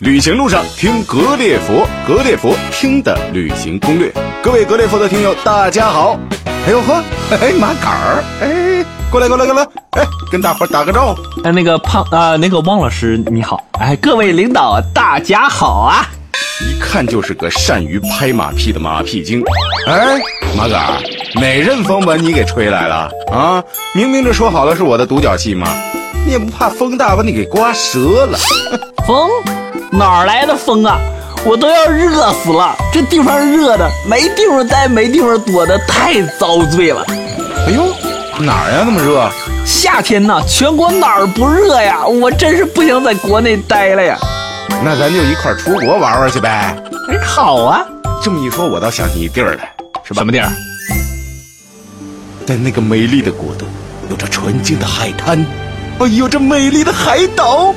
旅行路上听格列佛，格列佛听的旅行攻略。各位格列佛的听友，大家好！哎呦呵，哎马杆儿，哎，过来过来过来，哎，跟大伙打个招呼。哎，那个胖啊、那个汪老师你好，哎，各位领导大家好啊！一看就是个善于拍马屁的马屁精。哎，马杆儿，哪阵风把你给吹来了啊？明明这说好了是我的独角戏嘛，你也不怕风大把你给刮折了？风哪儿来的风啊？我都要热死了！这地方热的没地方待，没地方躲的，太遭罪了。哎呦，哪儿呀那么热？夏天呐，全国哪儿不热呀？我真是不想在国内待了呀！那咱就一块儿出国玩玩去呗。哎，好啊，这么一说，我倒想起一地儿来，是吧？什么地儿？在那个美丽的国度，有着纯净的海滩，哦，有这美丽的海岛，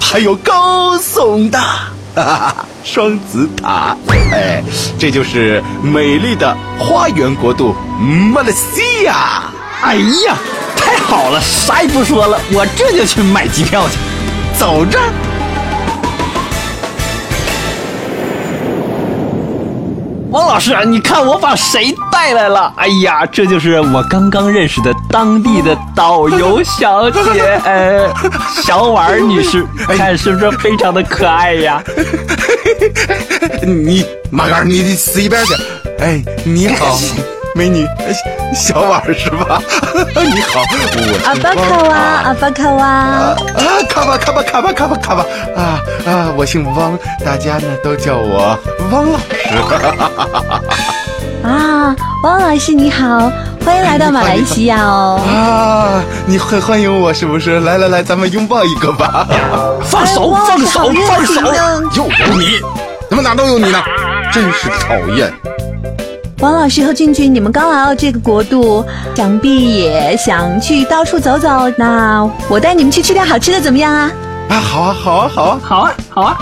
还有高耸的哈哈 双子塔。哎，这就是美丽的花园国度马来西亚。哎呀，太好了，啥也不说了，我这就去买机票去。走着。王老师，你看我把谁带来了？哎呀，这就是我刚刚认识的当地的导游小姐，呃，小婉女士，看是不是非常的可爱呀？你马哥，你你死一边去！哎，你好，美女，哎 小婉是吧？你好，我是阿巴卡哇，阿巴卡哇，啊，卡吧卡吧卡吧卡吧卡吧啊啊！我姓汪，大家呢都叫我汪老师。啊，汪老师你好，欢迎来到马来西亚哦。啊，你很欢迎我是不是？来来来，咱们拥抱一个吧。放手，哎放手，放手！又有你，怎么哪都有你呢？真是讨厌。汪老师和俊俊，你们刚来到这个国度，想必也想去到处走走。那我带你们去吃点好吃的，怎么样啊？啊，好啊，好啊，好啊。好啊，好啊！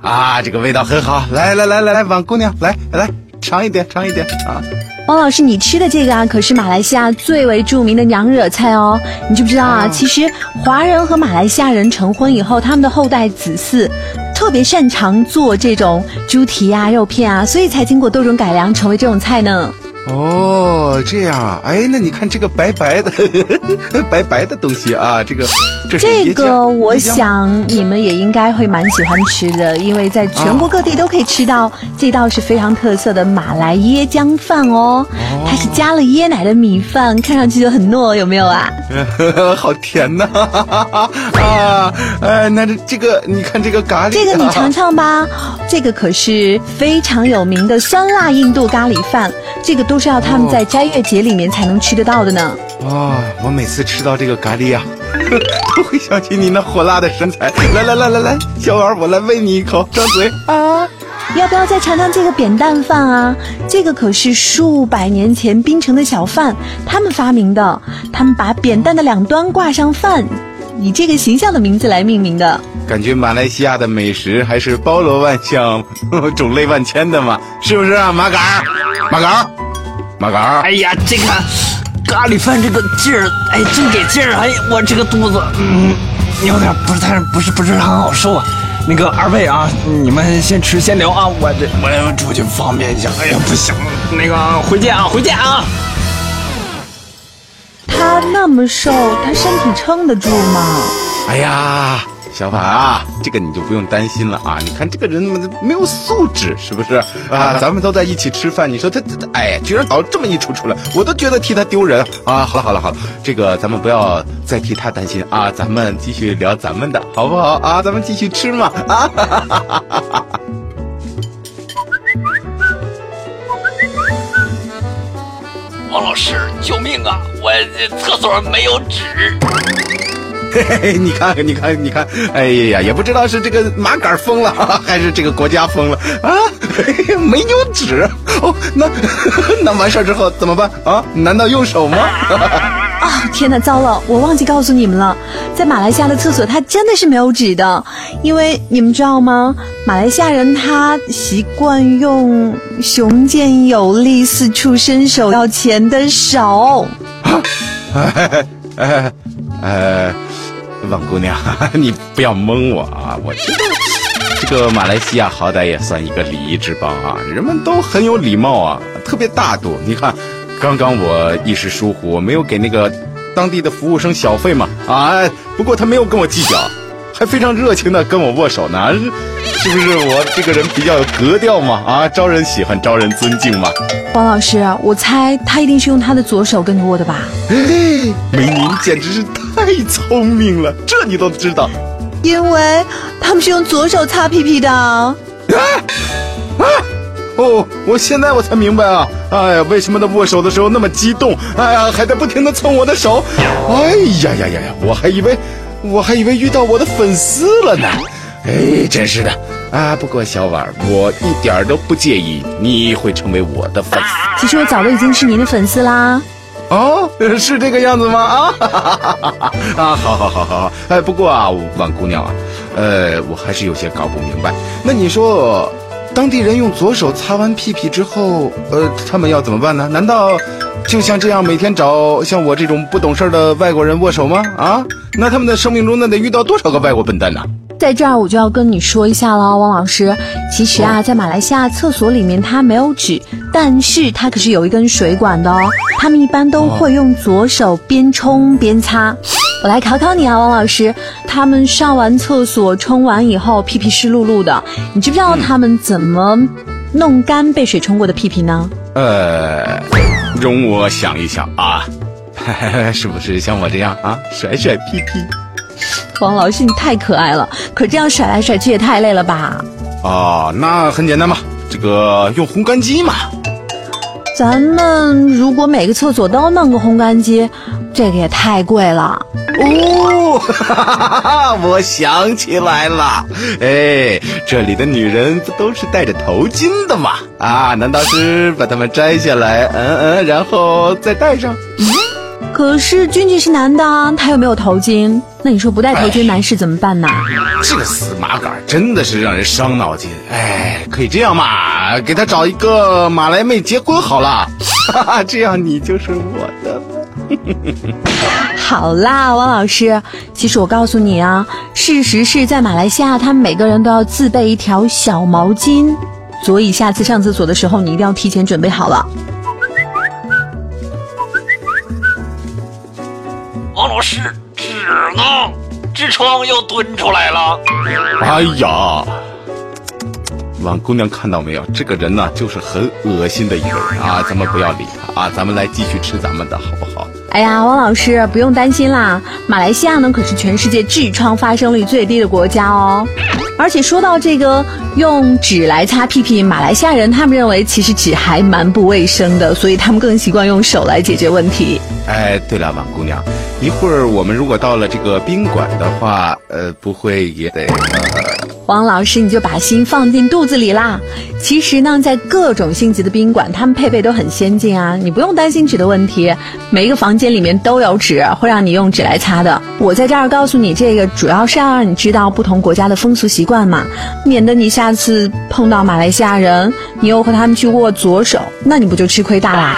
啊，这个味道很好。来来来来来，王姑娘，来来尝一点，尝一点啊。王老师，你吃的这个啊，可是马来西亚最为著名的娘惹菜哦。你知不知道啊？其实华人和马来西亚人成婚以后，他们的后代子嗣特别擅长做这种猪蹄啊、肉片啊，所以才经过多种改良成为这种菜呢。哦，这样啊，哎，那你看这个白白的，白白的东西啊，这个这这个我想你们也应该会蛮喜欢吃的，因为在全国各地都可以吃到这道是非常特色的马来椰浆饭哦。它是加了椰奶的米饭，看上去就很糯，有没有啊？好甜呐、啊！哎，那这这个，你看这个咖喱、啊，这个你尝尝吧，这个可是非常有名的酸辣印度咖喱饭，这个都是要他们在斋月节里面才能吃得到的呢。啊！我每次吃到这个咖喱呀、都会想起你那火辣的身材。来来来来来，小婉，我来喂你一口，张嘴啊！要不要再尝尝这个扁担饭啊？这个可是数百年前槟城的小贩他们发明的，他们把扁担的两端挂上饭，以这个形象的名字来命名的。感觉马来西亚的美食还是包罗万象、种类万千的嘛，是不是啊？马杆儿，马杆儿，马杆儿。哎呀，这个咖喱饭这个劲儿，哎，真给劲儿！哎，我这个肚子，嗯，有点不是太不是不是很好受啊。那个二位啊，你们先吃先聊啊，我这我要出去方便一下。哎呀，不行，那个回见啊，回见啊。他那么瘦，他身体撑得住吗？哎呀，小法啊，这个你就不用担心了啊！你看这个人没有素质，是不是啊？咱们都在一起吃饭，你说他他他，哎呀，居然搞这么一出出来，我都觉得替他丢人啊！好了好了好了，这个咱们不要再替他担心啊，咱们继续聊咱们的好不好啊？咱们继续吃嘛啊！哈哈哈哈哈哈王老师，救命啊！我这厕所没有纸。嘿嘿嘿，你看看，你看，你看，哎呀，也不知道是这个麻杆疯了，还是这个国家疯了啊？嘿 嘿没有纸哦，那 那完事儿之后怎么办啊？难道用手吗？啊、天哪，糟了，我忘记告诉你们了，在马来西亚的厕所它真的是没有纸的，因为你们知道吗？马来西亚人他习惯用雄健有力、四处伸手要钱的手。哎哎哎，呃王姑娘，你不要蒙我啊！我知道 这个马来西亚好歹也算一个礼仪之邦啊，人们都很有礼貌啊，特别大度。你看，刚刚我一时疏忽，我没有给那个当地的服务生小费嘛啊，不过他没有跟我计较。还非常热情的跟我握手呢，是不是我这个人比较有格调嘛？啊，招人喜欢，招人尊敬嘛。王老师，我猜他一定是用他的左手跟你握的吧？美女简直是太聪明了，这你都知道？因为他们是用左手擦屁屁的。啊啊！哦，我现在我才明白啊！哎呀，为什么他握手的时候那么激动？哎呀，还在不停的蹭我的手。哎呀呀呀呀！我还以为。我还以为遇到我的粉丝了呢，哎，真是的啊！不过小婉，我一点都不介意你会成为我的粉丝。其实我早都已经是您的粉丝啦。哦，是这个样子吗？啊，啊，好好好好好。哎，不过啊，婉姑娘啊，呃，我还是有些搞不明白。那你说，当地人用左手擦完屁屁之后，呃，他们要怎么办呢？难道？就像这样每天找像我这种不懂事的外国人握手吗？啊，那他们的生命中那得遇到多少个外国笨蛋呢？在这儿我就要跟你说一下了，汪老师。其实啊，在马来西亚厕所里面它没有纸，但是它可是有一根水管的哦。他们一般都会用左手边冲边擦。我来考考你啊，王老师。他们上完厕所冲完以后，屁屁湿漉漉的，你知不知道他们怎么弄干被水冲过的屁屁呢？呃。容我想一想啊，是不是像我这样啊，甩甩屁屁？王老师，你太可爱了，可这样甩来甩去也太累了吧？哦，那很简单嘛，这个用烘干机嘛。咱们如果每个厕所都弄个烘干机，这个也太贵了。哦，我想起来了，哎，这里的女人不都是戴着头巾的吗？啊，难道是把它们摘下来，嗯嗯，然后再戴上？可是君君是男的，他又没有头巾，那你说不戴头巾男士怎么办呢？这个死麻杆真的是让人伤脑筋。哎，可以这样嘛，给他找一个马来妹结婚好了，哈哈，这样你就是我的了。好啦，王老师，其实我告诉你啊，事实是在马来西亚，他们每个人都要自备一条小毛巾，所以下次上厕所的时候，你一定要提前准备好了。不是，纸呢？痔疮又蹲出来了。哎呀！王姑娘看到没有？这个人呢，就是很恶心的一个人啊！咱们不要理他啊！咱们来继续吃咱们的，好不好？哎呀，汪老师不用担心啦，马来西亚呢可是全世界痔疮发生率最低的国家哦。而且说到这个用纸来擦屁屁，马来西亚人他们认为其实纸还蛮不卫生的，所以他们更习惯用手来解决问题。哎，对了，王姑娘，一会儿我们如果到了这个宾馆的话，呃，不会也得。王老师，你就把心放进肚子里啦。其实呢，在各种星级的宾馆，他们配备都很先进啊，你不用担心纸的问题。每一个房间里面都有纸，会让你用纸来擦的。我在这儿告诉你这个，主要是要让你知道不同国家的风俗习惯嘛，免得你下次碰到马来西亚人，你又和他们去握左手，那你不就吃亏大啦？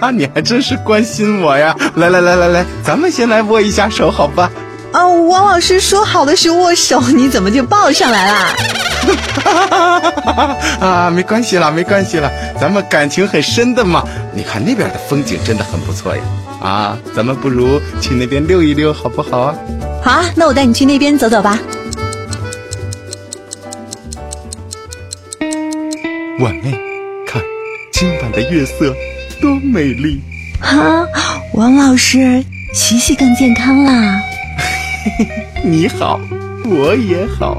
啊，你还真是关心我呀！来来来来来，咱们先来握一下手，好吧？哦，王老师说好的是握手，你怎么就抱上来啦？啊，没关系啦，没关系啦，咱们感情很深的嘛。你看那边的风景真的很不错呀，啊，咱们不如去那边溜一溜，好不好啊？好啊，那我带你去那边走走吧。婉妹，看今晚的月色多美丽。哈，王老师，洗洗更健康啦。你好，我也好。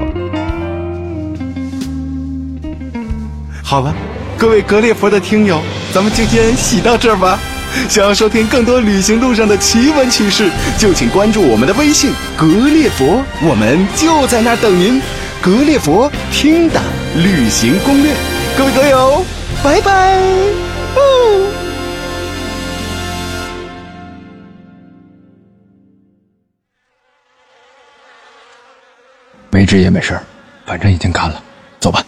好了，各位格列佛的听友，咱们今天洗到这儿吧。想要收听更多旅行路上的奇闻趣事，就请关注我们的微信“格列佛”，我们就在那儿等您。格列佛听的旅行攻略，各位格友，拜拜。哦。没纸也没事反正已经干了，走吧。